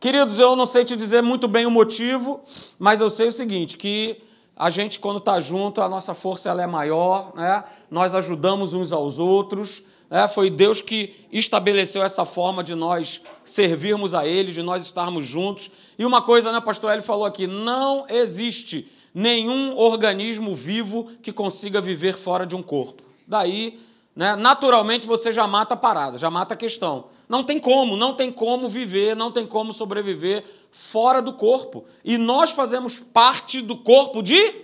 Queridos, eu não sei te dizer muito bem o motivo, mas eu sei o seguinte, que a gente, quando está junto, a nossa força ela é maior, né? nós ajudamos uns aos outros, né? foi Deus que estabeleceu essa forma de nós servirmos a Ele, de nós estarmos juntos. E uma coisa, né, pastor Ele falou aqui, não existe nenhum organismo vivo que consiga viver fora de um corpo. Daí né? Naturalmente você já mata a parada, já mata a questão. Não tem como, não tem como viver, não tem como sobreviver fora do corpo. E nós fazemos parte do corpo de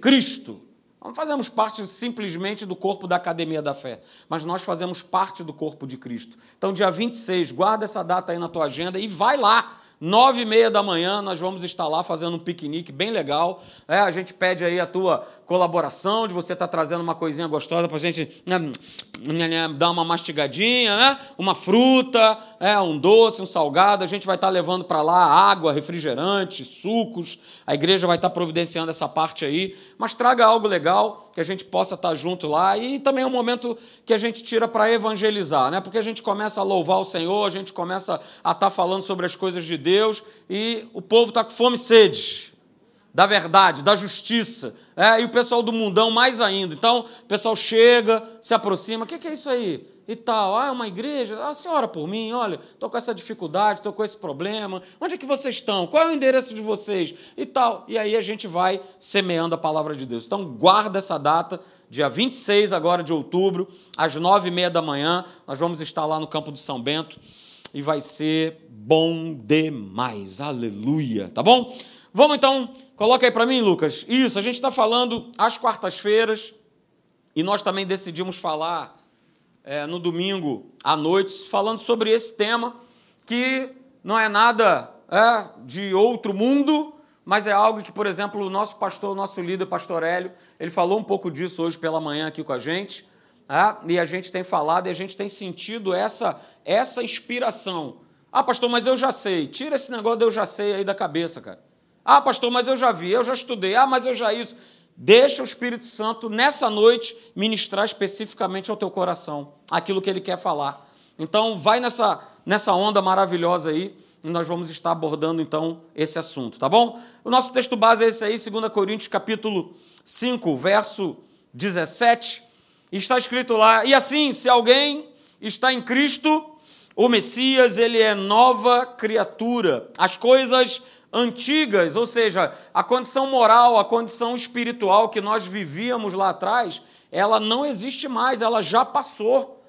Cristo. Não fazemos parte simplesmente do corpo da Academia da Fé, mas nós fazemos parte do corpo de Cristo. Então, dia 26, guarda essa data aí na tua agenda e vai lá Nove e meia da manhã nós vamos estar lá fazendo um piquenique bem legal. É, a gente pede aí a tua colaboração, de você estar tá trazendo uma coisinha gostosa para a gente né, né, dar uma mastigadinha, né? uma fruta, é, um doce, um salgado. A gente vai estar tá levando para lá água, refrigerante, sucos. A igreja vai estar tá providenciando essa parte aí. Mas traga algo legal que a gente possa estar junto lá. E também é um momento que a gente tira para evangelizar, né? porque a gente começa a louvar o Senhor, a gente começa a estar falando sobre as coisas de Deus Deus e o povo está com fome e sede da verdade, da justiça. É, e o pessoal do mundão mais ainda. Então, o pessoal chega, se aproxima. O que, que é isso aí? E tal. Ah, é uma igreja? Ah, senhora por mim, olha, estou com essa dificuldade, estou com esse problema. Onde é que vocês estão? Qual é o endereço de vocês? E tal. E aí a gente vai semeando a palavra de Deus. Então, guarda essa data, dia 26 agora de outubro, às nove e meia da manhã. Nós vamos estar lá no campo de São Bento e vai ser bom demais. Aleluia. Tá bom? Vamos então, coloca aí para mim, Lucas. Isso, a gente está falando às quartas-feiras e nós também decidimos falar é, no domingo à noite, falando sobre esse tema que não é nada é, de outro mundo, mas é algo que, por exemplo, o nosso pastor, o nosso líder, pastor Hélio, ele falou um pouco disso hoje pela manhã aqui com a gente. É, e a gente tem falado e a gente tem sentido essa essa inspiração. Ah, pastor, mas eu já sei. Tira esse negócio de eu já sei aí da cabeça, cara. Ah, pastor, mas eu já vi, eu já estudei. Ah, mas eu já isso. Deixa o Espírito Santo nessa noite ministrar especificamente ao teu coração aquilo que ele quer falar. Então, vai nessa, nessa onda maravilhosa aí e nós vamos estar abordando então esse assunto, tá bom? O nosso texto base é esse aí, 2 Coríntios capítulo 5, verso 17. Está escrito lá: "E assim, se alguém está em Cristo, o Messias, ele é nova criatura. As coisas antigas, ou seja, a condição moral, a condição espiritual que nós vivíamos lá atrás, ela não existe mais, ela já passou.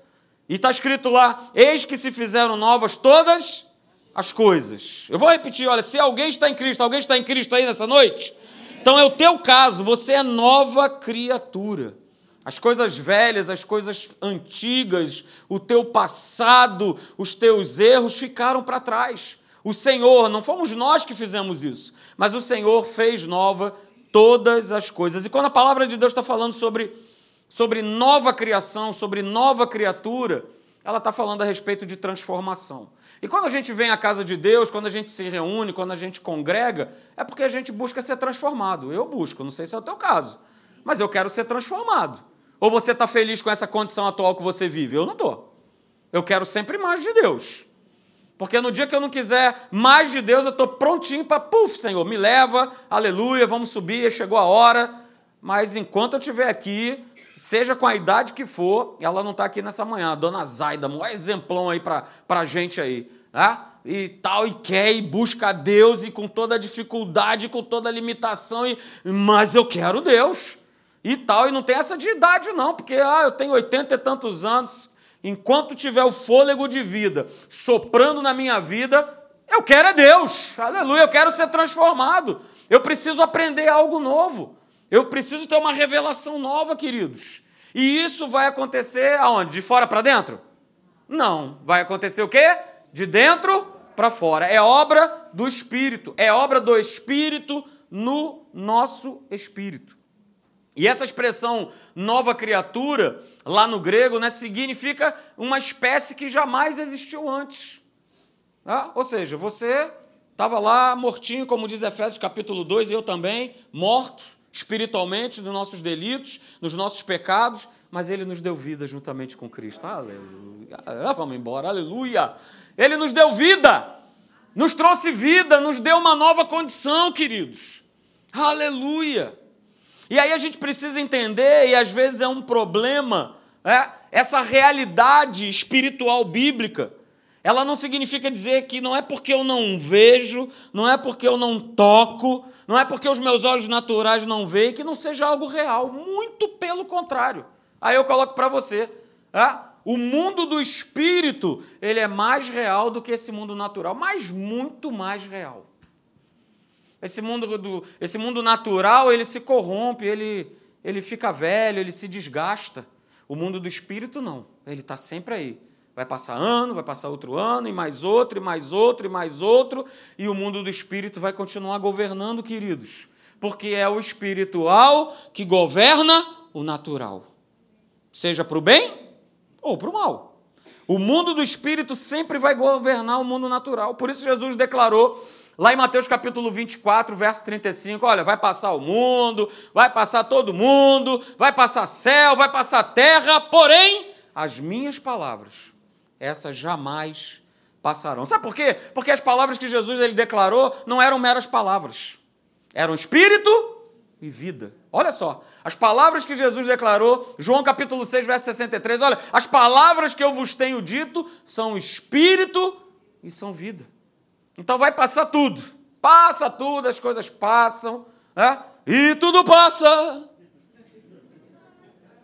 E está escrito lá: eis que se fizeram novas todas as coisas. Eu vou repetir: olha, se alguém está em Cristo, alguém está em Cristo aí nessa noite? Então é o teu caso, você é nova criatura. As coisas velhas, as coisas antigas, o teu passado, os teus erros ficaram para trás. O Senhor, não fomos nós que fizemos isso, mas o Senhor fez nova todas as coisas. E quando a palavra de Deus está falando sobre, sobre nova criação, sobre nova criatura, ela está falando a respeito de transformação. E quando a gente vem à casa de Deus, quando a gente se reúne, quando a gente congrega, é porque a gente busca ser transformado. Eu busco, não sei se é o teu caso, mas eu quero ser transformado. Ou você está feliz com essa condição atual que você vive? Eu não estou. Eu quero sempre mais de Deus. Porque no dia que eu não quiser mais de Deus, eu estou prontinho para, puf, Senhor, me leva, aleluia, vamos subir, chegou a hora. Mas enquanto eu estiver aqui, seja com a idade que for, ela não está aqui nessa manhã, a dona Zaida, um exemplão aí para a gente aí, né? e tal, e quer, e busca a Deus, e com toda a dificuldade, com toda a limitação, e, mas eu quero Deus e tal, e não tem essa de idade, não, porque ah, eu tenho oitenta e tantos anos, enquanto tiver o fôlego de vida soprando na minha vida, eu quero é Deus, aleluia, eu quero ser transformado, eu preciso aprender algo novo, eu preciso ter uma revelação nova, queridos. E isso vai acontecer aonde? De fora para dentro? Não, vai acontecer o quê? De dentro para fora. É obra do Espírito, é obra do Espírito no nosso espírito. E essa expressão nova criatura, lá no grego, né, significa uma espécie que jamais existiu antes. Ah, ou seja, você estava lá mortinho, como diz Efésios capítulo 2, e eu também, morto espiritualmente nos nossos delitos, nos nossos pecados, mas ele nos deu vida juntamente com Cristo. Aleluia. Ah, vamos embora, aleluia. Ele nos deu vida. nos trouxe vida, nos deu uma nova condição, queridos. Aleluia! E aí a gente precisa entender, e às vezes é um problema, é, essa realidade espiritual bíblica. Ela não significa dizer que não é porque eu não vejo, não é porque eu não toco, não é porque os meus olhos naturais não veem, que não seja algo real. Muito pelo contrário. Aí eu coloco para você. É, o mundo do espírito, ele é mais real do que esse mundo natural, mas muito mais real. Esse mundo, do, esse mundo natural, ele se corrompe, ele, ele fica velho, ele se desgasta. O mundo do espírito, não. Ele está sempre aí. Vai passar ano, vai passar outro ano, e mais outro, e mais outro, e mais outro, e o mundo do espírito vai continuar governando, queridos. Porque é o espiritual que governa o natural. Seja para o bem ou para o mal. O mundo do espírito sempre vai governar o mundo natural. Por isso Jesus declarou lá em Mateus capítulo 24, verso 35, olha, vai passar o mundo, vai passar todo mundo, vai passar céu, vai passar terra, porém as minhas palavras, essas jamais passarão. Sabe por quê? Porque as palavras que Jesus ele declarou não eram meras palavras. Eram espírito e vida. Olha só, as palavras que Jesus declarou, João capítulo 6, verso 63, olha, as palavras que eu vos tenho dito são espírito e são vida. Então vai passar tudo, passa tudo, as coisas passam, né? e tudo passa.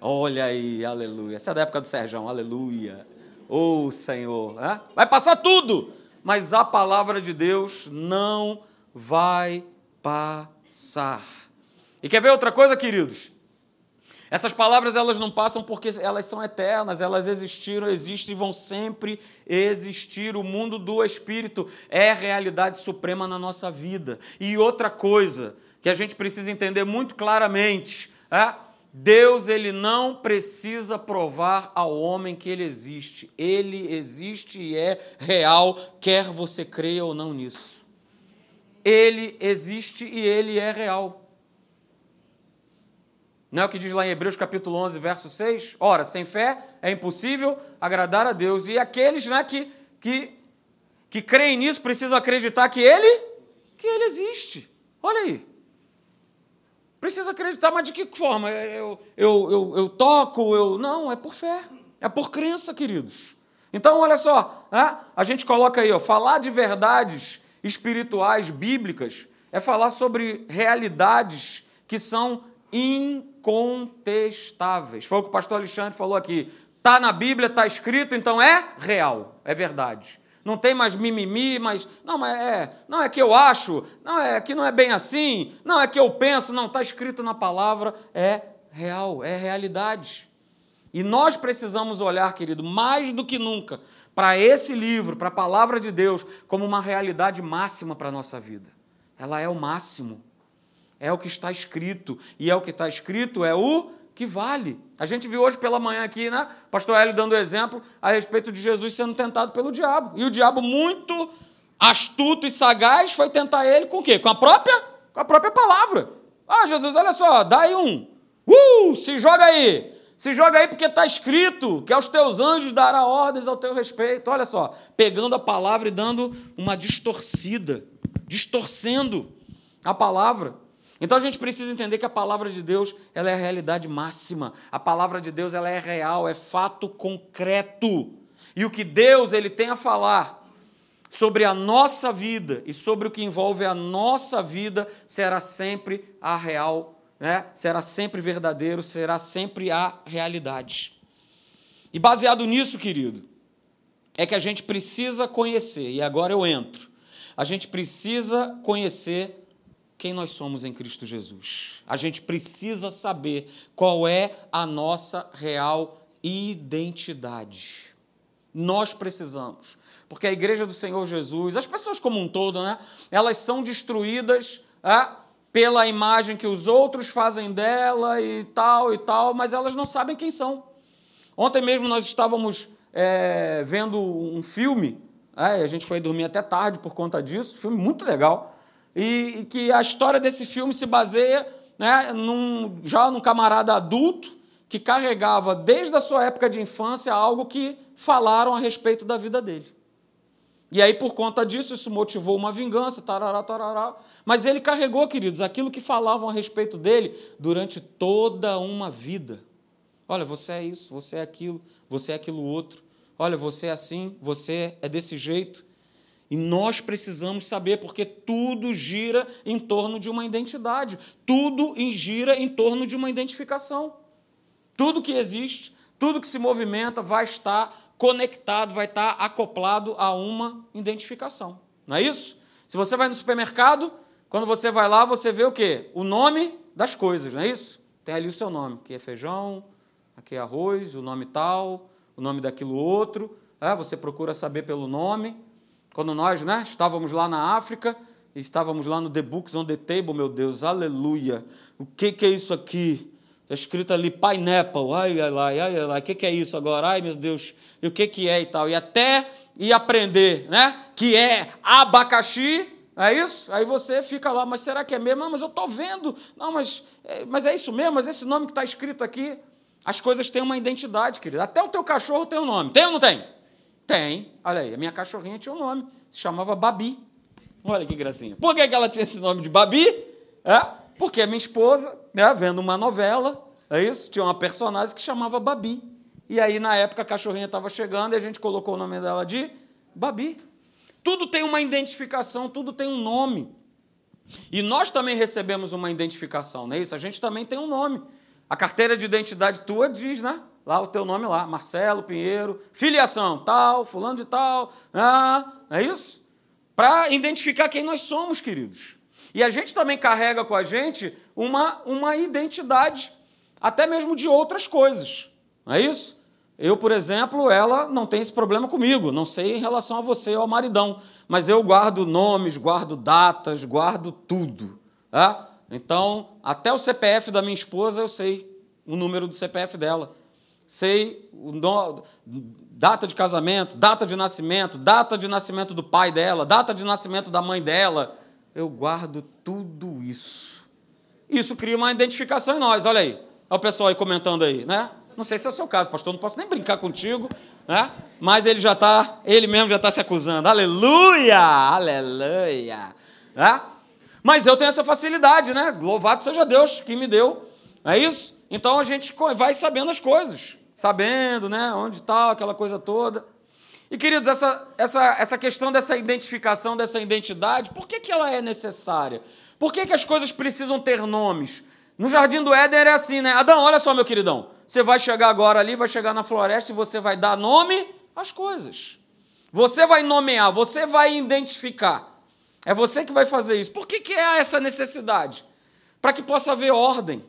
Olha aí, aleluia. Essa é da época do Serjão, aleluia. Oh Senhor, né? vai passar tudo, mas a palavra de Deus não vai passar. E quer ver outra coisa, queridos? Essas palavras elas não passam porque elas são eternas, elas existiram, existem e vão sempre existir. O mundo do espírito é realidade suprema na nossa vida. E outra coisa que a gente precisa entender muito claramente, é Deus ele não precisa provar ao homem que ele existe. Ele existe e é real, quer você creia ou não nisso. Ele existe e ele é real. Não é o que diz lá em Hebreus capítulo 11, verso 6? Ora, sem fé é impossível agradar a Deus. E aqueles né, que, que, que creem nisso precisam acreditar que Ele, que Ele existe. Olha aí. Precisa acreditar, mas de que forma? Eu, eu, eu, eu toco, eu. Não, é por fé. É por crença, queridos. Então, olha só, né? a gente coloca aí, ó, falar de verdades espirituais, bíblicas, é falar sobre realidades que são incontestáveis. Foi o que o pastor Alexandre falou aqui. Está na Bíblia, está escrito, então é real, é verdade. Não tem mais mimimi, mas não, mas é, não é que eu acho, não é que não é bem assim, não é que eu penso, não, está escrito na palavra, é real, é realidade. E nós precisamos olhar, querido, mais do que nunca, para esse livro, para a palavra de Deus, como uma realidade máxima para a nossa vida. Ela é o máximo. É o que está escrito. E é o que está escrito é o que vale. A gente viu hoje pela manhã aqui, né? Pastor Hélio dando exemplo a respeito de Jesus sendo tentado pelo diabo. E o diabo, muito astuto e sagaz, foi tentar ele com o quê? Com a própria, com a própria palavra. Ah, Jesus, olha só, dá aí um. Uh, se joga aí. Se joga aí porque está escrito que aos teus anjos dará ordens ao teu respeito. Olha só, pegando a palavra e dando uma distorcida, distorcendo a palavra. Então a gente precisa entender que a palavra de Deus ela é a realidade máxima. A palavra de Deus ela é real, é fato concreto. E o que Deus ele tem a falar sobre a nossa vida e sobre o que envolve a nossa vida será sempre a real, né? será sempre verdadeiro, será sempre a realidade. E baseado nisso, querido, é que a gente precisa conhecer, e agora eu entro, a gente precisa conhecer quem nós somos em Cristo Jesus. A gente precisa saber qual é a nossa real identidade. Nós precisamos. Porque a igreja do Senhor Jesus, as pessoas como um todo, né, elas são destruídas é, pela imagem que os outros fazem dela e tal e tal, mas elas não sabem quem são. Ontem mesmo nós estávamos é, vendo um filme, é, a gente foi dormir até tarde por conta disso, filme muito legal e, que a história desse filme se baseia né, num, já num camarada adulto que carregava desde a sua época de infância algo que falaram a respeito da vida dele. E aí, por conta disso, isso motivou uma vingança, tarará, tarará. Mas ele carregou, queridos, aquilo que falavam a respeito dele durante toda uma vida. Olha, você é isso, você é aquilo, você é aquilo outro. Olha, você é assim, você é desse jeito. E nós precisamos saber, porque tudo gira em torno de uma identidade, tudo gira em torno de uma identificação. Tudo que existe, tudo que se movimenta vai estar conectado, vai estar acoplado a uma identificação. Não é isso? Se você vai no supermercado, quando você vai lá, você vê o quê? O nome das coisas, não é isso? Tem ali o seu nome. Aqui é feijão, aqui é arroz, o nome tal, o nome daquilo outro. É, você procura saber pelo nome. Quando nós né, estávamos lá na África, estávamos lá no The Books on the Table, meu Deus, aleluia. O que, que é isso aqui? Está escrito ali pineapple, ai, ai, ai, ai, ai, o que, que é isso agora? Ai, meu Deus, e o que, que é e tal. E até ir aprender, né? Que é abacaxi, é isso? Aí você fica lá, mas será que é mesmo? Não, mas eu estou vendo. Não, mas é, mas é isso mesmo, mas esse nome que está escrito aqui. As coisas têm uma identidade, querido. Até o teu cachorro tem um nome. Tem ou não tem? Tem. Olha aí, a minha cachorrinha tinha um nome. Se chamava Babi. Olha que gracinha. Por que, ela tinha esse nome de Babi? É, porque minha esposa, né, vendo uma novela, é isso? Tinha uma personagem que chamava Babi. E aí, na época, a cachorrinha estava chegando e a gente colocou o nome dela de Babi. Tudo tem uma identificação, tudo tem um nome. E nós também recebemos uma identificação, não é isso? A gente também tem um nome. A carteira de identidade tua diz, né? Lá o teu nome lá, Marcelo Pinheiro, filiação, tal, fulano de tal, ah, é isso? Para identificar quem nós somos, queridos. E a gente também carrega com a gente uma, uma identidade, até mesmo de outras coisas, não é isso? Eu, por exemplo, ela não tem esse problema comigo, não sei em relação a você ou ao maridão, mas eu guardo nomes, guardo datas, guardo tudo. Tá? Então, até o CPF da minha esposa eu sei o número do CPF dela sei no, data de casamento, data de nascimento, data de nascimento do pai dela, data de nascimento da mãe dela. Eu guardo tudo isso. Isso cria uma identificação em nós. Olha aí, olha o pessoal aí comentando aí, né? Não sei se é o seu caso, pastor, não posso nem brincar contigo, né? Mas ele já está, ele mesmo já está se acusando. Aleluia! Aleluia! Né? Mas eu tenho essa facilidade, né? Louvado seja Deus que me deu. É isso? Então a gente vai sabendo as coisas sabendo, né, onde está, aquela coisa toda. E, queridos, essa, essa, essa questão dessa identificação, dessa identidade, por que, que ela é necessária? Por que, que as coisas precisam ter nomes? No Jardim do Éden era assim, né? Adão, olha só, meu queridão. Você vai chegar agora ali, vai chegar na floresta e você vai dar nome às coisas. Você vai nomear, você vai identificar. É você que vai fazer isso. Por que, que é essa necessidade? Para que possa haver ordem,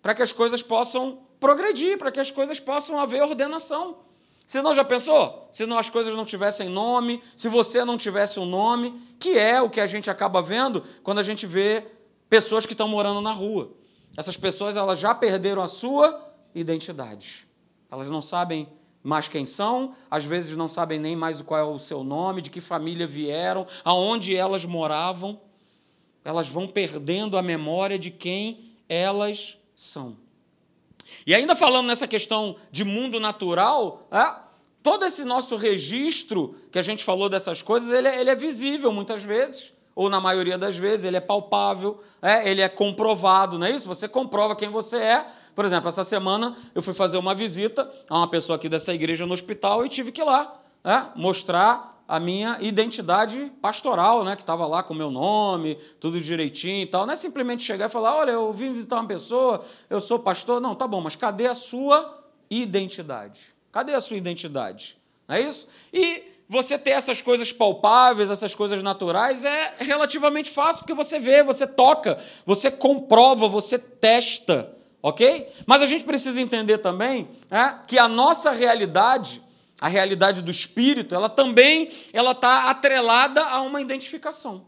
para que as coisas possam progredir, para que as coisas possam haver ordenação. Se não, já pensou? Se não as coisas não tivessem nome, se você não tivesse um nome, que é o que a gente acaba vendo quando a gente vê pessoas que estão morando na rua. Essas pessoas elas já perderam a sua identidade. Elas não sabem mais quem são, às vezes não sabem nem mais qual é o seu nome, de que família vieram, aonde elas moravam. Elas vão perdendo a memória de quem elas são. E ainda falando nessa questão de mundo natural, é, todo esse nosso registro que a gente falou dessas coisas, ele é, ele é visível muitas vezes, ou na maioria das vezes, ele é palpável, é, ele é comprovado, não é isso? Você comprova quem você é. Por exemplo, essa semana eu fui fazer uma visita a uma pessoa aqui dessa igreja no hospital e tive que ir lá é, mostrar a minha identidade pastoral, né, que estava lá com o meu nome, tudo direitinho e tal. Não é simplesmente chegar e falar: olha, eu vim visitar uma pessoa, eu sou pastor. Não, tá bom, mas cadê a sua identidade? Cadê a sua identidade? Não é isso? E você ter essas coisas palpáveis, essas coisas naturais, é relativamente fácil, porque você vê, você toca, você comprova, você testa, ok? Mas a gente precisa entender também é, que a nossa realidade a realidade do espírito, ela também ela está atrelada a uma identificação.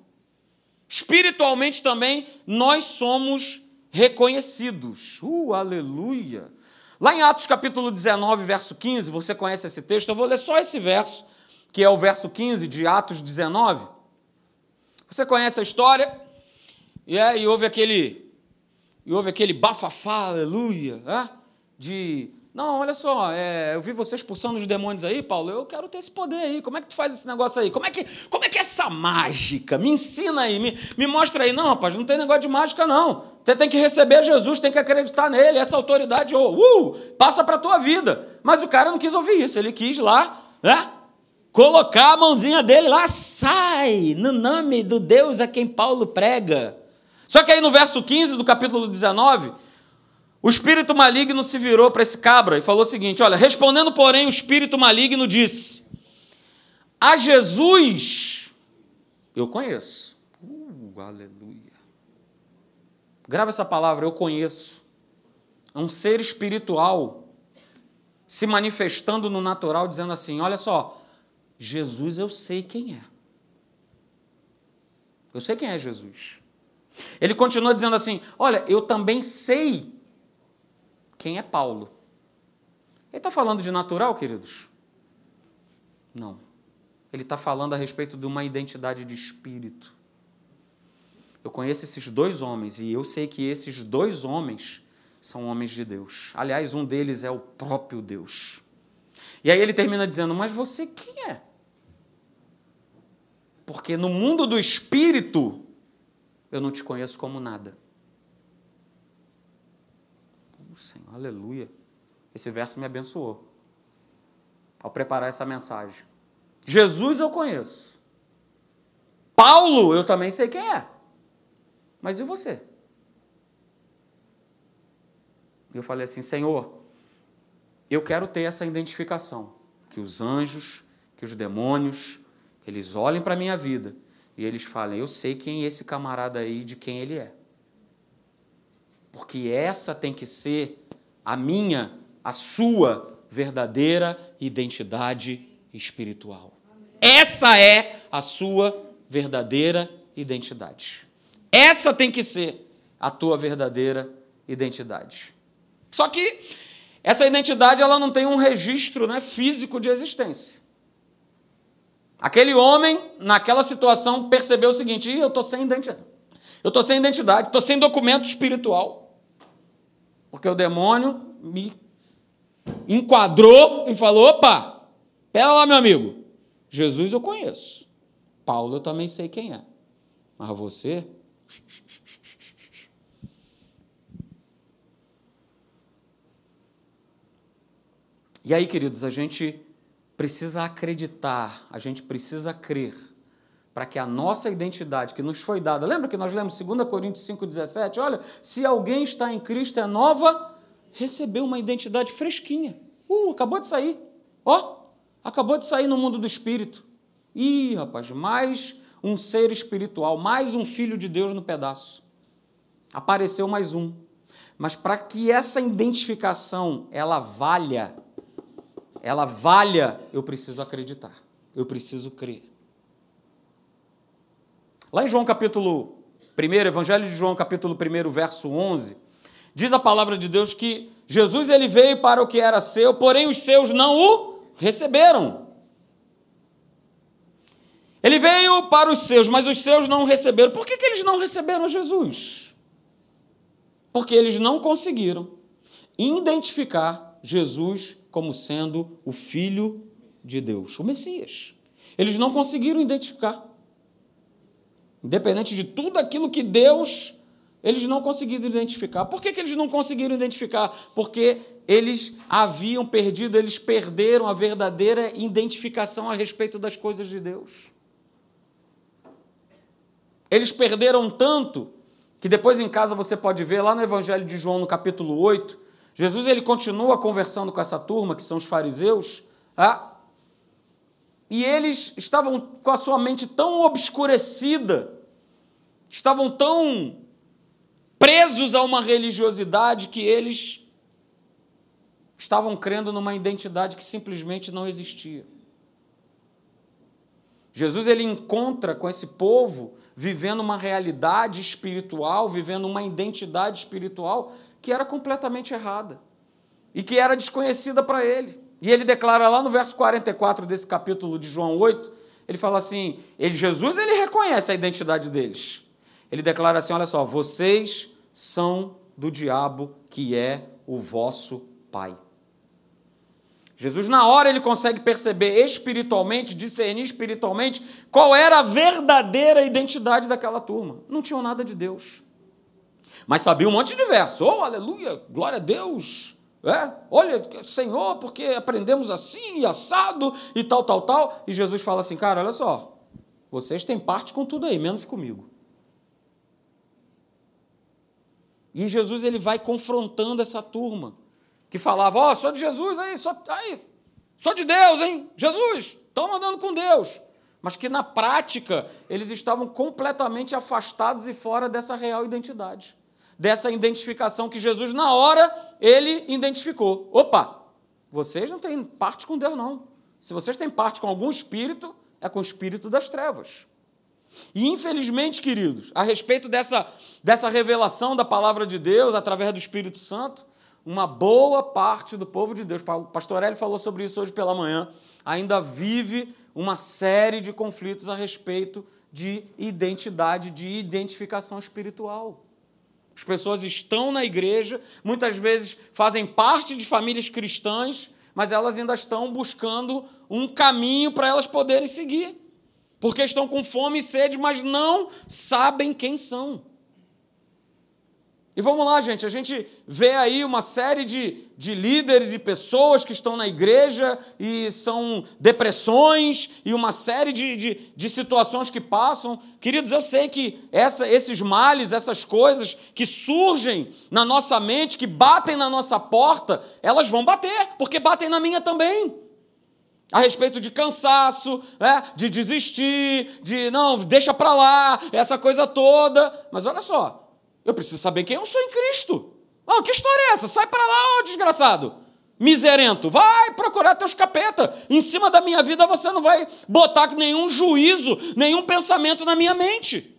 Espiritualmente também nós somos reconhecidos. Uh, aleluia! Lá em Atos capítulo 19, verso 15, você conhece esse texto? Eu vou ler só esse verso, que é o verso 15 de Atos 19. Você conhece a história? E, e houve aquele e houve aquele bafafá, aleluia, é? de Não, olha só, é, eu vi você expulsando os demônios aí, Paulo. Eu quero ter esse poder aí. Como é que tu faz esse negócio aí? Como é que, como é, que é essa mágica? Me ensina aí, me, me mostra aí. Não, rapaz, não tem negócio de mágica, não. Você tem que receber Jesus, tem que acreditar nele. Essa autoridade, oh, uh, passa para a tua vida. Mas o cara não quis ouvir isso. Ele quis lá, né? Colocar a mãozinha dele lá, sai, no nome do Deus a quem Paulo prega. Só que aí no verso 15 do capítulo 19 o espírito maligno se virou para esse cabra e falou o seguinte: Olha, respondendo, porém, o espírito maligno disse: A Jesus eu conheço. Uh, aleluia. Grava essa palavra, eu conheço. É um ser espiritual se manifestando no natural, dizendo assim: Olha só, Jesus eu sei quem é. Eu sei quem é Jesus. Ele continua dizendo assim: Olha, eu também sei quem é Paulo. Ele está falando de natural, queridos? Não. Ele está falando a respeito de uma identidade de espírito. Eu conheço esses dois homens e eu sei que esses dois homens são homens de Deus. Aliás, um deles é o próprio Deus. E aí ele termina dizendo: Mas você quem é? Porque no mundo do espírito, eu não te conheço como nada. Senhor, aleluia. Esse verso me abençoou ao preparar essa mensagem. Jesus eu conheço. Paulo eu também sei quem é. Mas e você? Eu falei assim, Senhor, eu quero ter essa identificação. Que os anjos, que os demônios, que eles olhem para a minha vida e eles falem, eu sei quem é esse camarada aí, de quem ele é porque essa tem que ser a minha, a sua verdadeira identidade espiritual. Essa é a sua verdadeira identidade. Essa tem que ser a tua verdadeira identidade. Só que essa identidade ela não tem um registro né, físico de existência. Aquele homem, naquela situação, percebeu o seguinte: eu estou sem identidade. Eu estou sem identidade, estou sem documento espiritual. Porque o demônio me enquadrou e falou: opa, pera lá, meu amigo. Jesus eu conheço. Paulo eu também sei quem é. Mas você. E aí, queridos, a gente precisa acreditar, a gente precisa crer para que a nossa identidade que nos foi dada, lembra que nós lemos 2 Coríntios 5,17? Olha, se alguém está em Cristo é nova, recebeu uma identidade fresquinha. Uh, acabou de sair. Ó, oh, acabou de sair no mundo do espírito. Ih, rapaz, mais um ser espiritual, mais um filho de Deus no pedaço. Apareceu mais um. Mas para que essa identificação ela valha, ela valha, eu preciso acreditar. Eu preciso crer. Lá em João capítulo 1, Evangelho de João capítulo 1, verso 11, diz a palavra de Deus que Jesus ele veio para o que era seu, porém os seus não o receberam. Ele veio para os seus, mas os seus não o receberam. Por que, que eles não receberam Jesus? Porque eles não conseguiram identificar Jesus como sendo o Filho de Deus, o Messias. Eles não conseguiram identificar. Independente de tudo aquilo que Deus, eles não conseguiram identificar. Por que, que eles não conseguiram identificar? Porque eles haviam perdido, eles perderam a verdadeira identificação a respeito das coisas de Deus. Eles perderam tanto que depois em casa você pode ver lá no Evangelho de João, no capítulo 8, Jesus ele continua conversando com essa turma, que são os fariseus, ah, e eles estavam com a sua mente tão obscurecida estavam tão presos a uma religiosidade que eles estavam crendo numa identidade que simplesmente não existia. Jesus ele encontra com esse povo vivendo uma realidade espiritual, vivendo uma identidade espiritual que era completamente errada e que era desconhecida para ele. E ele declara lá no verso 44 desse capítulo de João 8, ele fala assim, ele, Jesus ele reconhece a identidade deles ele declara assim: olha só, vocês são do diabo que é o vosso pai. Jesus, na hora, ele consegue perceber espiritualmente, discernir espiritualmente qual era a verdadeira identidade daquela turma. Não tinham nada de Deus. Mas sabia um monte de verso. Oh, aleluia, glória a Deus. É? Olha, Senhor, porque aprendemos assim assado e tal, tal, tal. E Jesus fala assim, cara, olha só, vocês têm parte com tudo aí, menos comigo. E Jesus ele vai confrontando essa turma que falava: Ó, oh, sou de Jesus aí, sou, aí, sou de Deus, hein? Jesus, estão andando com Deus. Mas que na prática eles estavam completamente afastados e fora dessa real identidade, dessa identificação que Jesus, na hora, ele identificou. Opa, vocês não têm parte com Deus, não. Se vocês têm parte com algum espírito, é com o espírito das trevas. E infelizmente, queridos, a respeito dessa, dessa revelação da palavra de Deus através do Espírito Santo, uma boa parte do povo de Deus, pastor Eli falou sobre isso hoje pela manhã, ainda vive uma série de conflitos a respeito de identidade, de identificação espiritual. As pessoas estão na igreja, muitas vezes fazem parte de famílias cristãs, mas elas ainda estão buscando um caminho para elas poderem seguir porque estão com fome e sede, mas não sabem quem são. E vamos lá, gente, a gente vê aí uma série de, de líderes e pessoas que estão na igreja e são depressões e uma série de, de, de situações que passam. Queridos, eu sei que essa, esses males, essas coisas que surgem na nossa mente, que batem na nossa porta, elas vão bater, porque batem na minha também a respeito de cansaço, né? de desistir, de não, deixa para lá, essa coisa toda. Mas olha só, eu preciso saber quem eu sou em Cristo. Não, que história é essa? Sai para lá, ô desgraçado. Miserento, vai procurar teus capeta. Em cima da minha vida você não vai botar nenhum juízo, nenhum pensamento na minha mente.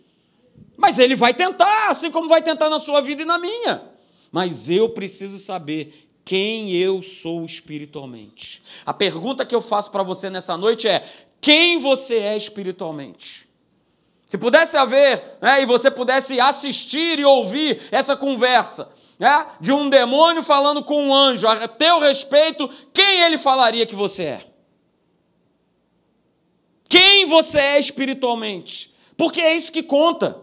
Mas ele vai tentar, assim como vai tentar na sua vida e na minha. Mas eu preciso saber quem eu sou espiritualmente. A pergunta que eu faço para você nessa noite é: quem você é espiritualmente? Se pudesse haver, né, e você pudesse assistir e ouvir essa conversa, né, de um demônio falando com um anjo a teu respeito, quem ele falaria que você é? Quem você é espiritualmente? Porque é isso que conta.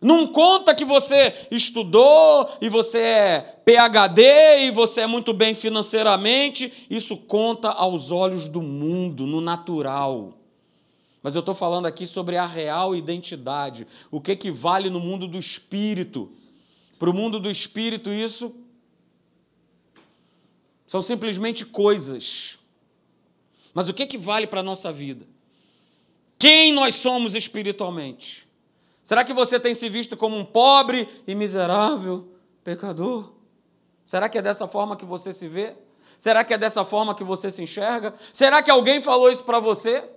Não conta que você estudou e você é PhD e você é muito bem financeiramente. Isso conta aos olhos do mundo, no natural. Mas eu estou falando aqui sobre a real identidade. O que, que vale no mundo do espírito? Para o mundo do espírito, isso são simplesmente coisas. Mas o que, que vale para a nossa vida? Quem nós somos espiritualmente? Será que você tem se visto como um pobre e miserável pecador? Será que é dessa forma que você se vê? Será que é dessa forma que você se enxerga? Será que alguém falou isso para você?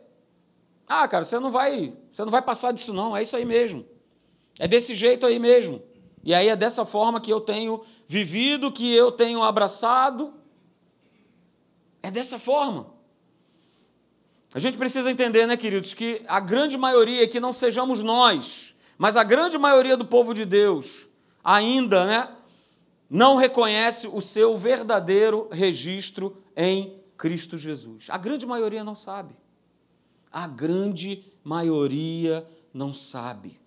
Ah, cara, você não vai, você não vai passar disso não, é isso aí mesmo. É desse jeito aí mesmo. E aí é dessa forma que eu tenho vivido, que eu tenho abraçado. É dessa forma. A gente precisa entender, né, queridos, que a grande maioria que não sejamos nós mas a grande maioria do povo de Deus ainda né, não reconhece o seu verdadeiro registro em Cristo Jesus. A grande maioria não sabe. A grande maioria não sabe.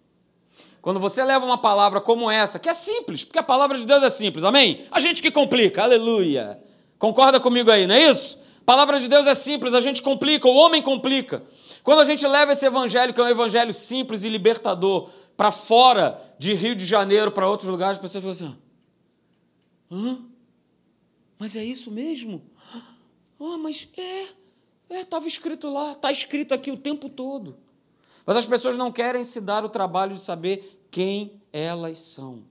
Quando você leva uma palavra como essa, que é simples, porque a palavra de Deus é simples, amém? A gente que complica, aleluia. Concorda comigo aí, não é isso? A palavra de Deus é simples, a gente complica, o homem complica. Quando a gente leva esse evangelho, que é um evangelho simples e libertador, para fora de Rio de Janeiro, para outros lugares, a pessoa fica assim: hã? Mas é isso mesmo? Ah, mas é, é, estava escrito lá, está escrito aqui o tempo todo. Mas as pessoas não querem se dar o trabalho de saber quem elas são.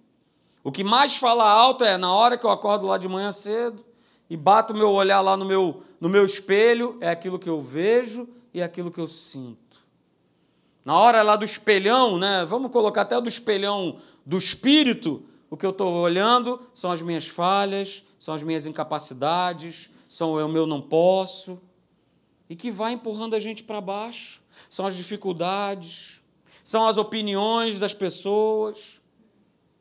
O que mais fala alto é na hora que eu acordo lá de manhã cedo e bato meu olhar lá no meu, no meu espelho, é aquilo que eu vejo e é aquilo que eu sinto. Na hora lá do espelhão, né? Vamos colocar até do espelhão do espírito, o que eu estou olhando são as minhas falhas, são as minhas incapacidades, são o meu não posso, e que vai empurrando a gente para baixo. São as dificuldades, são as opiniões das pessoas.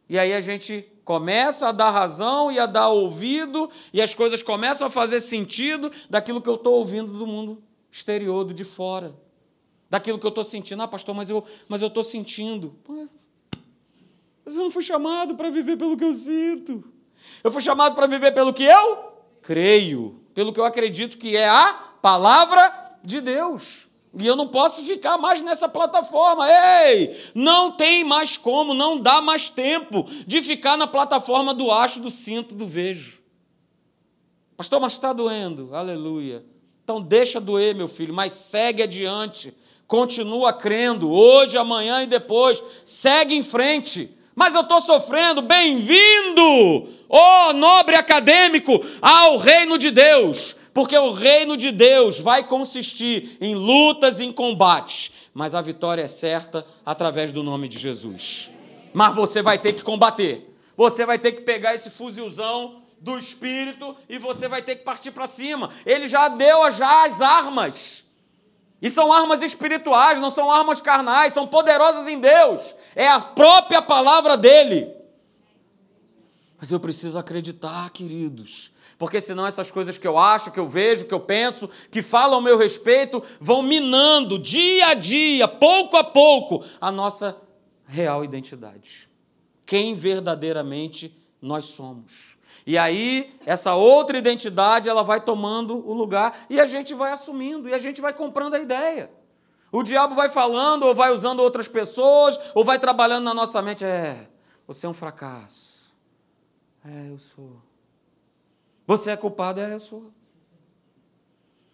E aí a gente começa a dar razão e a dar ouvido, e as coisas começam a fazer sentido daquilo que eu estou ouvindo do mundo exterior, do de fora. Daquilo que eu estou sentindo. Ah, pastor, mas eu mas estou sentindo. Mas eu não fui chamado para viver pelo que eu sinto. Eu fui chamado para viver pelo que eu creio, pelo que eu acredito que é a palavra de Deus. E eu não posso ficar mais nessa plataforma. Ei, não tem mais como, não dá mais tempo de ficar na plataforma do acho, do cinto, do vejo. Pastor, mas está doendo. Aleluia. Então deixa doer, meu filho, mas segue adiante. Continua crendo, hoje, amanhã e depois. Segue em frente. Mas eu estou sofrendo. Bem-vindo, ó oh, nobre acadêmico, ao reino de Deus porque o reino de Deus vai consistir em lutas e em combates, mas a vitória é certa através do nome de Jesus. Mas você vai ter que combater, você vai ter que pegar esse fuzilzão do espírito e você vai ter que partir para cima. Ele já deu já as armas. E são armas espirituais, não são armas carnais, são poderosas em Deus. É a própria palavra dele. Mas eu preciso acreditar, queridos porque senão essas coisas que eu acho, que eu vejo, que eu penso, que falam ao meu respeito, vão minando dia a dia, pouco a pouco, a nossa real identidade. Quem verdadeiramente nós somos. E aí, essa outra identidade, ela vai tomando o lugar e a gente vai assumindo, e a gente vai comprando a ideia. O diabo vai falando, ou vai usando outras pessoas, ou vai trabalhando na nossa mente. É, você é um fracasso. É, eu sou. Você é culpado? É, eu sou.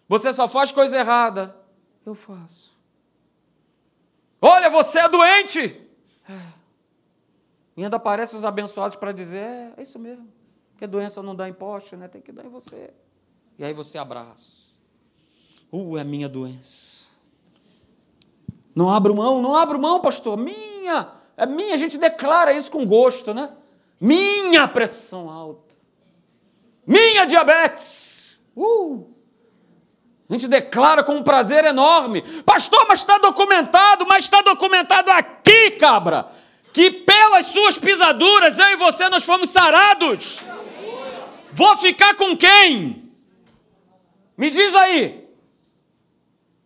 Você só faz coisa errada? Eu faço. Olha, você é doente? É. E ainda aparecem os abençoados para dizer: é, é isso mesmo. Que doença não dá em poste, né? Tem que dar em você. E aí você abraça. Uh, é minha doença. Não abro mão, não abro mão, pastor. Minha, é minha. A gente declara isso com gosto, né? Minha pressão alta. Minha diabetes! Uh! A gente declara com um prazer enorme. Pastor, mas está documentado, mas está documentado aqui, cabra, que pelas suas pisaduras eu e você nós fomos sarados. Vou ficar com quem? Me diz aí.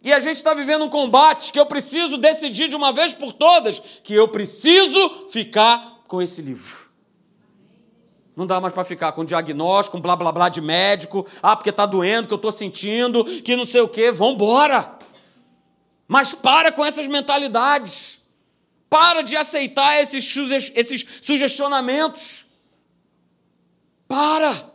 E a gente está vivendo um combate que eu preciso decidir de uma vez por todas que eu preciso ficar com esse livro. Não dá mais para ficar com diagnóstico, com blá blá blá de médico. Ah, porque está doendo, que eu estou sentindo, que não sei o quê. Vambora! Mas para com essas mentalidades. Para de aceitar esses, esses sugestionamentos. Para!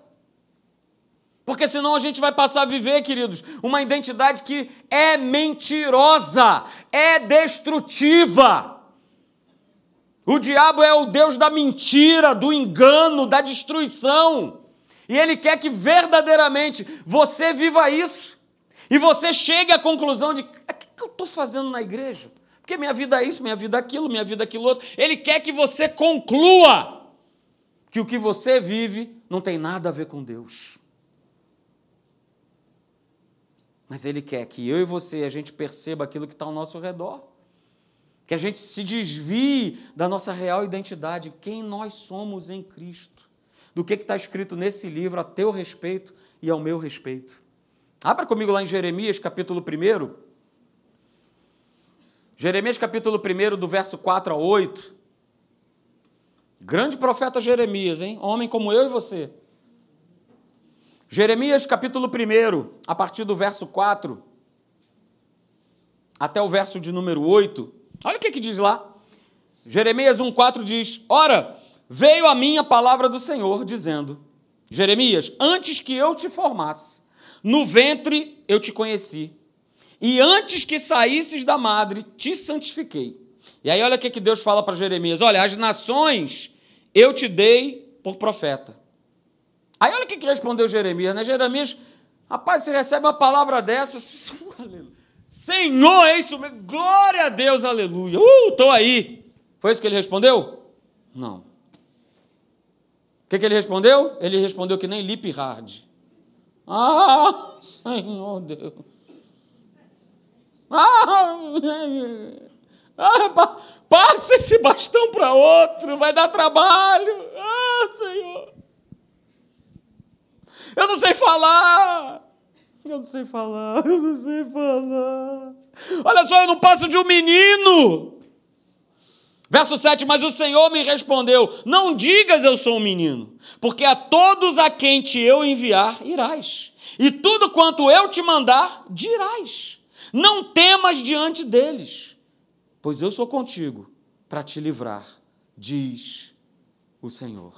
Porque senão a gente vai passar a viver, queridos, uma identidade que é mentirosa, é destrutiva. O diabo é o Deus da mentira, do engano, da destruição. E ele quer que verdadeiramente você viva isso. E você chegue à conclusão de: o que eu estou fazendo na igreja? Porque minha vida é isso, minha vida é aquilo, minha vida é aquilo outro. Ele quer que você conclua que o que você vive não tem nada a ver com Deus. Mas ele quer que eu e você a gente perceba aquilo que está ao nosso redor. Que a gente se desvie da nossa real identidade, quem nós somos em Cristo. Do que está escrito nesse livro a teu respeito e ao meu respeito. Abra comigo lá em Jeremias, capítulo 1. Jeremias, capítulo 1, do verso 4 a 8. Grande profeta Jeremias, hein? Homem como eu e você. Jeremias, capítulo 1, a partir do verso 4 até o verso de número 8. Olha o que, que diz lá. Jeremias 1,4 diz: Ora, veio a minha palavra do Senhor, dizendo: Jeremias, antes que eu te formasse, no ventre eu te conheci, e antes que saísses da madre, te santifiquei. E aí, olha o que, que Deus fala para Jeremias: Olha, as nações eu te dei por profeta. Aí, olha o que, que respondeu Jeremias, né? Jeremias, rapaz, você recebe uma palavra dessa, aleluia. Senhor, é isso mesmo. Glória a Deus, aleluia. Uh, estou aí. Foi isso que ele respondeu? Não. O que, que ele respondeu? Ele respondeu que nem lip hard. Ah, Senhor Deus. Ah, ah passa esse bastão para outro, vai dar trabalho. Ah, Senhor. Eu não sei falar. Eu não sei falar, eu não sei falar. Olha só, eu não passo de um menino. Verso 7: Mas o Senhor me respondeu: Não digas eu sou um menino, porque a todos a quem te eu enviar irás, e tudo quanto eu te mandar dirás. Não temas diante deles, pois eu sou contigo para te livrar, diz o Senhor.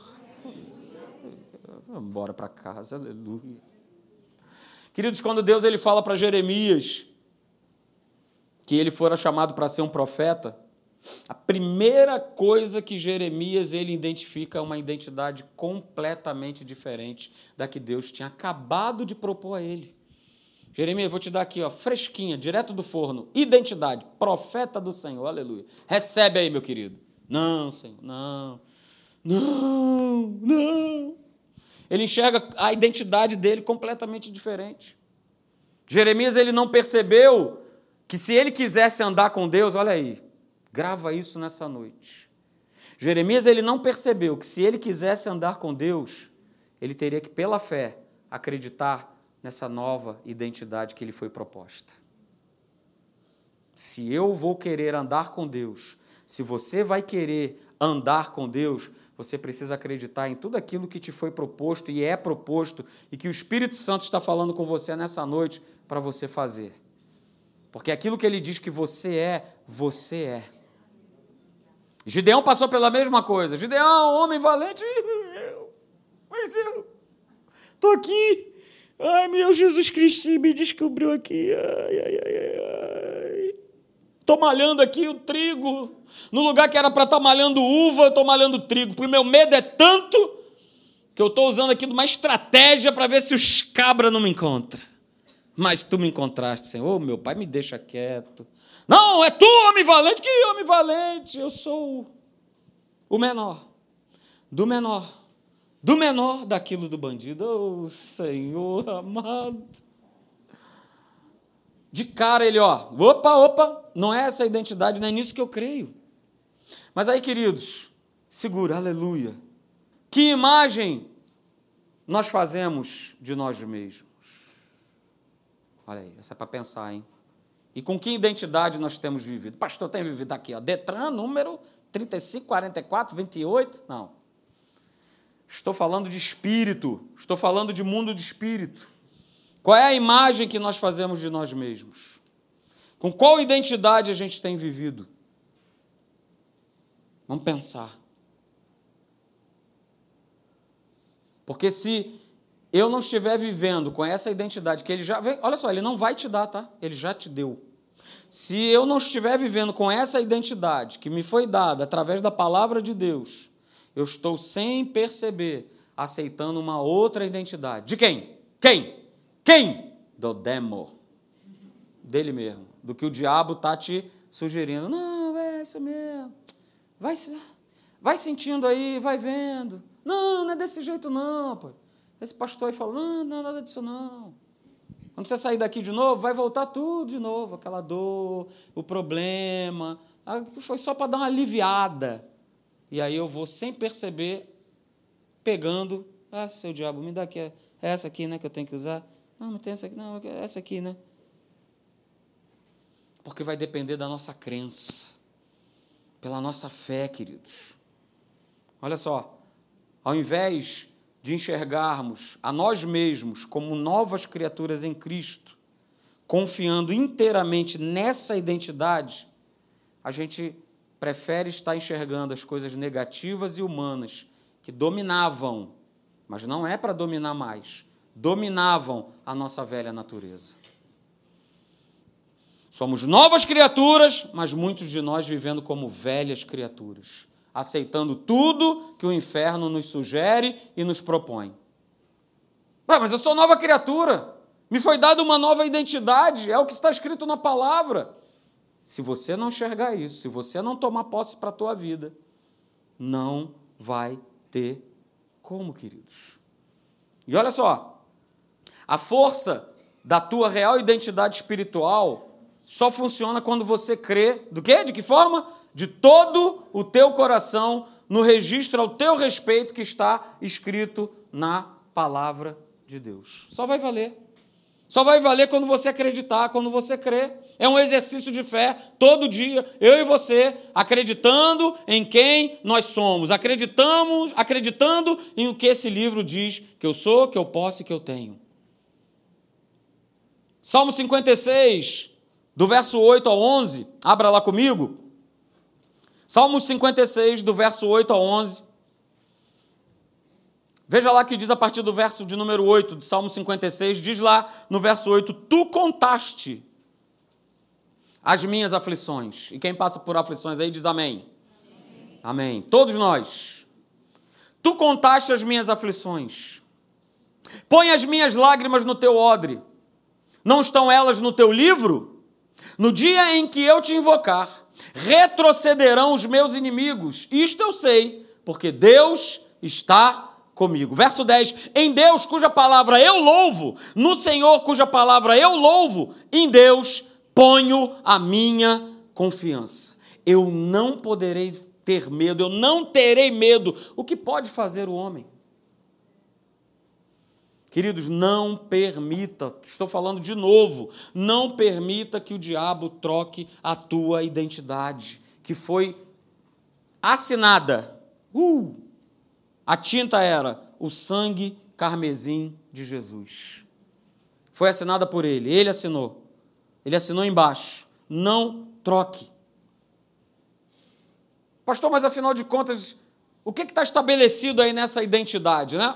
Embora para casa, aleluia. Queridos, quando Deus ele fala para Jeremias que ele fora chamado para ser um profeta, a primeira coisa que Jeremias ele identifica é uma identidade completamente diferente da que Deus tinha acabado de propor a ele. Jeremias, vou te dar aqui, ó, fresquinha, direto do forno, identidade, profeta do Senhor, aleluia. Recebe aí, meu querido. Não, Senhor, não, não, não. Ele enxerga a identidade dele completamente diferente. Jeremias ele não percebeu que se ele quisesse andar com Deus, olha aí, grava isso nessa noite. Jeremias ele não percebeu que se ele quisesse andar com Deus, ele teria que pela fé acreditar nessa nova identidade que lhe foi proposta. Se eu vou querer andar com Deus, se você vai querer andar com Deus, você precisa acreditar em tudo aquilo que te foi proposto e é proposto e que o Espírito Santo está falando com você nessa noite para você fazer. Porque aquilo que ele diz que você é, você é. Gideão passou pela mesma coisa. Gideão, homem valente, eu, mas eu estou aqui. Ai, meu Jesus Cristo me descobriu aqui. Ai, ai, ai, ai. Estou malhando aqui o trigo. No lugar que era para estar tá malhando uva, eu estou malhando trigo. Porque o meu medo é tanto que eu estou usando aqui uma estratégia para ver se os cabras não me encontram. Mas tu me encontraste, Senhor. Oh, meu pai, me deixa quieto. Não, é tu, homem valente. Que homem valente? Eu sou o menor. Do menor. Do menor daquilo do bandido. Oh, Senhor amado. De cara ele, ó, opa, opa, não é essa a identidade, não é nisso que eu creio. Mas aí, queridos, segura, aleluia. Que imagem nós fazemos de nós mesmos? Olha aí, essa é para pensar, hein? E com que identidade nós temos vivido? Pastor, tem vivido aqui, ó, Detran, número 35, 44, 28? Não. Estou falando de espírito, estou falando de mundo de espírito. Qual é a imagem que nós fazemos de nós mesmos? Com qual identidade a gente tem vivido? Vamos pensar. Porque se eu não estiver vivendo com essa identidade que ele já. Olha só, ele não vai te dar, tá? Ele já te deu. Se eu não estiver vivendo com essa identidade que me foi dada através da palavra de Deus, eu estou sem perceber aceitando uma outra identidade. De quem? Quem? Quem? Do demo. Dele mesmo. Do que o diabo está te sugerindo. Não, é isso mesmo. Vai, vai sentindo aí, vai vendo. Não, não é desse jeito não, pai. Esse pastor aí fala, não, não é nada disso não. Quando você sair daqui de novo, vai voltar tudo de novo, aquela dor, o problema. Ah, foi só para dar uma aliviada. E aí eu vou, sem perceber, pegando. Ah, seu diabo, me dá aqui. É essa aqui, né, que eu tenho que usar. Não, não tem essa aqui, não, é essa aqui, né? Porque vai depender da nossa crença, pela nossa fé, queridos. Olha só, ao invés de enxergarmos a nós mesmos como novas criaturas em Cristo, confiando inteiramente nessa identidade, a gente prefere estar enxergando as coisas negativas e humanas que dominavam, mas não é para dominar mais, dominavam a nossa velha natureza. Somos novas criaturas, mas muitos de nós vivendo como velhas criaturas aceitando tudo que o inferno nos sugere e nos propõe. Ah, mas eu sou nova criatura, me foi dada uma nova identidade, é o que está escrito na palavra. Se você não enxergar isso, se você não tomar posse para a tua vida, não vai ter como, queridos. E olha só, a força da tua real identidade espiritual só funciona quando você crê do quê? De que forma? de todo o teu coração no registro ao teu respeito que está escrito na palavra de Deus. Só vai valer. Só vai valer quando você acreditar, quando você crer. É um exercício de fé todo dia, eu e você, acreditando em quem nós somos, acreditamos, acreditando em o que esse livro diz que eu sou, que eu posso e que eu tenho. Salmo 56, do verso 8 ao 11, abra lá comigo. Salmo 56, do verso 8 ao 11. Veja lá que diz a partir do verso de número 8 do Salmo 56, diz lá no verso 8: Tu contaste as minhas aflições. E quem passa por aflições aí diz amém. Amém. amém. Todos nós. Tu contaste as minhas aflições. Põe as minhas lágrimas no teu odre. Não estão elas no teu livro? No dia em que eu te invocar, retrocederão os meus inimigos. Isto eu sei, porque Deus está comigo. Verso 10: Em Deus, cuja palavra eu louvo, no Senhor, cuja palavra eu louvo, em Deus ponho a minha confiança. Eu não poderei ter medo, eu não terei medo. O que pode fazer o homem? Queridos, não permita, estou falando de novo, não permita que o diabo troque a tua identidade, que foi assinada. Uh, a tinta era o sangue carmesim de Jesus. Foi assinada por ele, ele assinou. Ele assinou embaixo. Não troque. Pastor, mas afinal de contas, o que está estabelecido aí nessa identidade, né?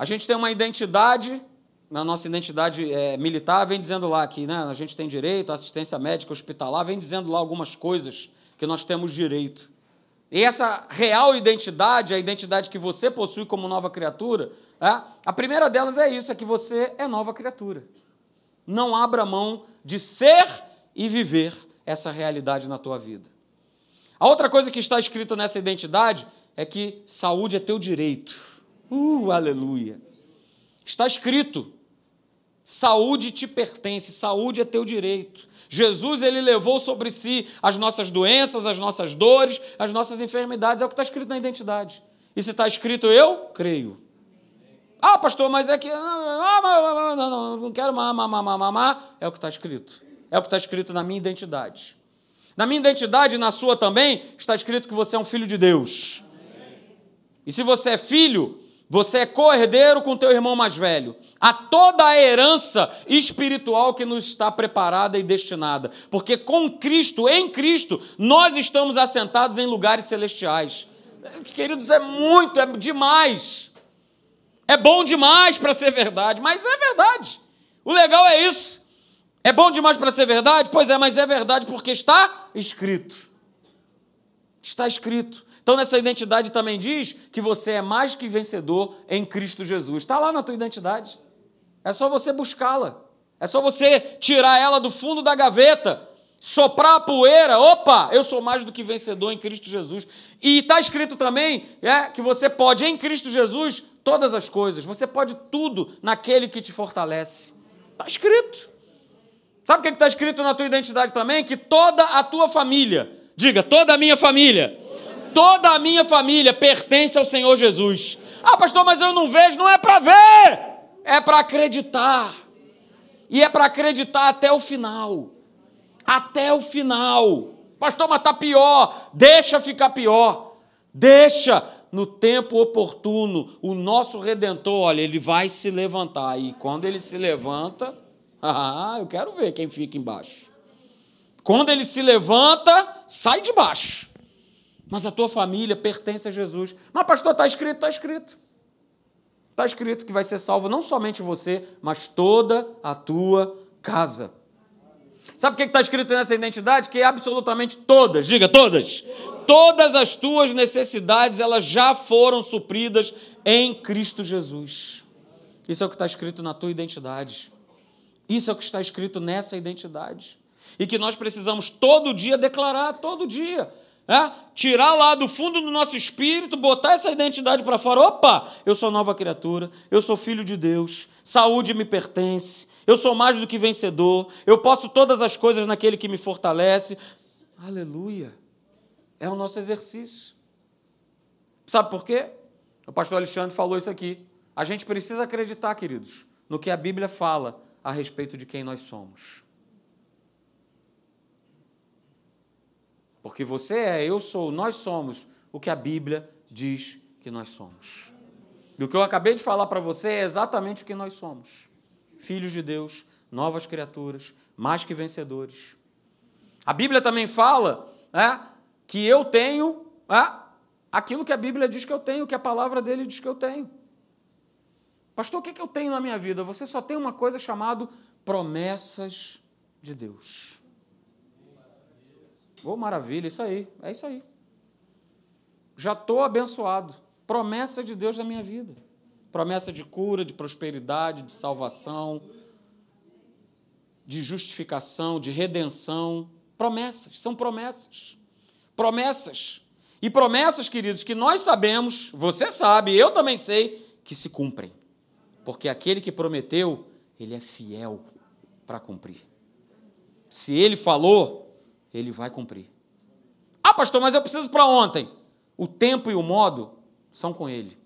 A gente tem uma identidade, na nossa identidade é, militar, vem dizendo lá que né, a gente tem direito à assistência médica hospitalar, vem dizendo lá algumas coisas que nós temos direito. E essa real identidade, a identidade que você possui como nova criatura, é, a primeira delas é isso: é que você é nova criatura. Não abra mão de ser e viver essa realidade na tua vida. A outra coisa que está escrita nessa identidade é que saúde é teu direito. Uh, aleluia! Está escrito: saúde te pertence, saúde é teu direito. Jesus ele levou sobre si as nossas doenças, as nossas dores, as nossas enfermidades. É o que está escrito na identidade. E se está escrito eu, creio. Ah, pastor, mas é que. Não, não, não, não quero mamar, mamar, mamar. É o que está escrito. É o que está escrito na minha identidade. Na minha identidade e na sua também está escrito que você é um filho de Deus. E se você é filho, você é co-herdeiro com teu irmão mais velho. A toda a herança espiritual que nos está preparada e destinada. Porque com Cristo, em Cristo, nós estamos assentados em lugares celestiais. Queridos, é muito, é demais. É bom demais para ser verdade, mas é verdade. O legal é isso. É bom demais para ser verdade? Pois é, mas é verdade porque está escrito. Está escrito. Então, nessa identidade também diz que você é mais que vencedor em Cristo Jesus. Está lá na tua identidade. É só você buscá-la. É só você tirar ela do fundo da gaveta, soprar a poeira. Opa, eu sou mais do que vencedor em Cristo Jesus. E está escrito também é, que você pode, em Cristo Jesus, todas as coisas. Você pode tudo naquele que te fortalece. Está escrito. Sabe o que está escrito na tua identidade também? Que toda a tua família, diga, toda a minha família toda a minha família pertence ao Senhor Jesus. Ah, pastor, mas eu não vejo. Não é para ver, é para acreditar. E é para acreditar até o final. Até o final. Pastor, mas está pior. Deixa ficar pior. Deixa no tempo oportuno. O nosso redentor, olha, ele vai se levantar. E quando ele se levanta, ah, eu quero ver quem fica embaixo. Quando ele se levanta, sai de baixo mas a tua família pertence a Jesus. Mas, pastor, está escrito, está escrito. Está escrito que vai ser salvo não somente você, mas toda a tua casa. Sabe o que está escrito nessa identidade? Que é absolutamente todas, diga todas. Todas as tuas necessidades, elas já foram supridas em Cristo Jesus. Isso é o que está escrito na tua identidade. Isso é o que está escrito nessa identidade. E que nós precisamos todo dia declarar, todo dia é? tirar lá do fundo do nosso espírito, botar essa identidade para fora. Opa, eu sou nova criatura, eu sou filho de Deus, saúde me pertence, eu sou mais do que vencedor, eu posso todas as coisas naquele que me fortalece. Aleluia. É o nosso exercício. Sabe por quê? O pastor Alexandre falou isso aqui. A gente precisa acreditar, queridos, no que a Bíblia fala a respeito de quem nós somos. Porque você é, eu sou, nós somos o que a Bíblia diz que nós somos. E o que eu acabei de falar para você é exatamente o que nós somos: filhos de Deus, novas criaturas, mais que vencedores. A Bíblia também fala né, que eu tenho né, aquilo que a Bíblia diz que eu tenho, que a palavra dele diz que eu tenho. Pastor, o que, que eu tenho na minha vida? Você só tem uma coisa chamada promessas de Deus. Oh, maravilha, isso aí, é isso aí. Já estou abençoado. Promessa de Deus na minha vida. Promessa de cura, de prosperidade, de salvação, de justificação, de redenção. Promessas, são promessas. Promessas. E promessas, queridos, que nós sabemos, você sabe, eu também sei, que se cumprem. Porque aquele que prometeu, ele é fiel para cumprir. Se ele falou, ele vai cumprir. Ah, pastor, mas eu preciso para ontem. O tempo e o modo são com ele.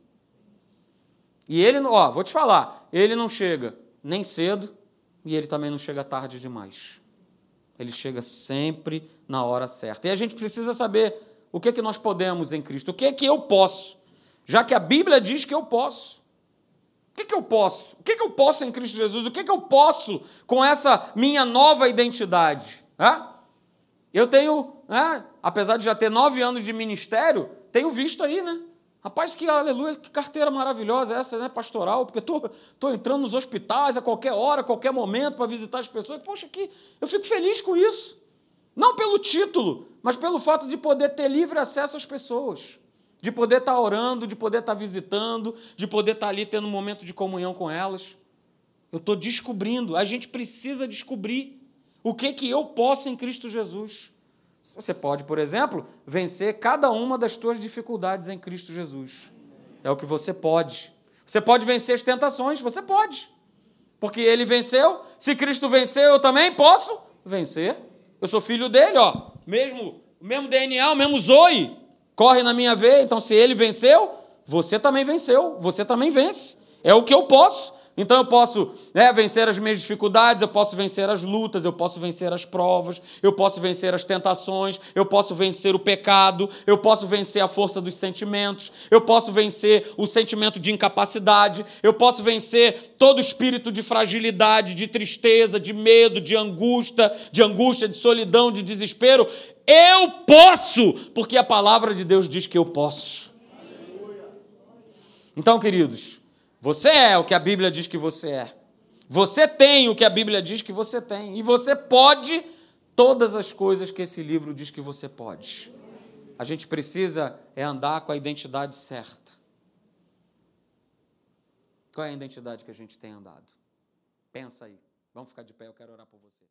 E ele, ó, vou te falar, ele não chega nem cedo e ele também não chega tarde demais. Ele chega sempre na hora certa. E a gente precisa saber o que é que nós podemos em Cristo, o que é que eu posso, já que a Bíblia diz que eu posso. O que, é que eu posso? O que, é que eu posso em Cristo Jesus? O que, é que eu posso com essa minha nova identidade? É? Eu tenho, né, apesar de já ter nove anos de ministério, tenho visto aí, né? Rapaz, que aleluia, que carteira maravilhosa essa, né, pastoral, porque estou tô, tô entrando nos hospitais a qualquer hora, a qualquer momento para visitar as pessoas. Poxa, que eu fico feliz com isso. Não pelo título, mas pelo fato de poder ter livre acesso às pessoas, de poder estar tá orando, de poder estar tá visitando, de poder estar tá ali tendo um momento de comunhão com elas. Eu estou descobrindo, a gente precisa descobrir o que, que eu posso em Cristo Jesus? Você pode, por exemplo, vencer cada uma das suas dificuldades em Cristo Jesus. É o que você pode. Você pode vencer as tentações, você pode. Porque ele venceu. Se Cristo venceu, eu também posso vencer. Eu sou filho dele, ó. Mesmo, mesmo DNA, o mesmo Zoe corre na minha veia. Então, se ele venceu, você também venceu. Você também vence. É o que eu posso. Então eu posso né, vencer as minhas dificuldades, eu posso vencer as lutas, eu posso vencer as provas, eu posso vencer as tentações, eu posso vencer o pecado, eu posso vencer a força dos sentimentos, eu posso vencer o sentimento de incapacidade, eu posso vencer todo espírito de fragilidade, de tristeza, de medo, de angústia, de angústia, de solidão, de desespero. Eu posso, porque a palavra de Deus diz que eu posso. Então, queridos, você é o que a Bíblia diz que você é. Você tem o que a Bíblia diz que você tem. E você pode todas as coisas que esse livro diz que você pode. A gente precisa é andar com a identidade certa. Qual é a identidade que a gente tem andado? Pensa aí. Vamos ficar de pé, eu quero orar por você.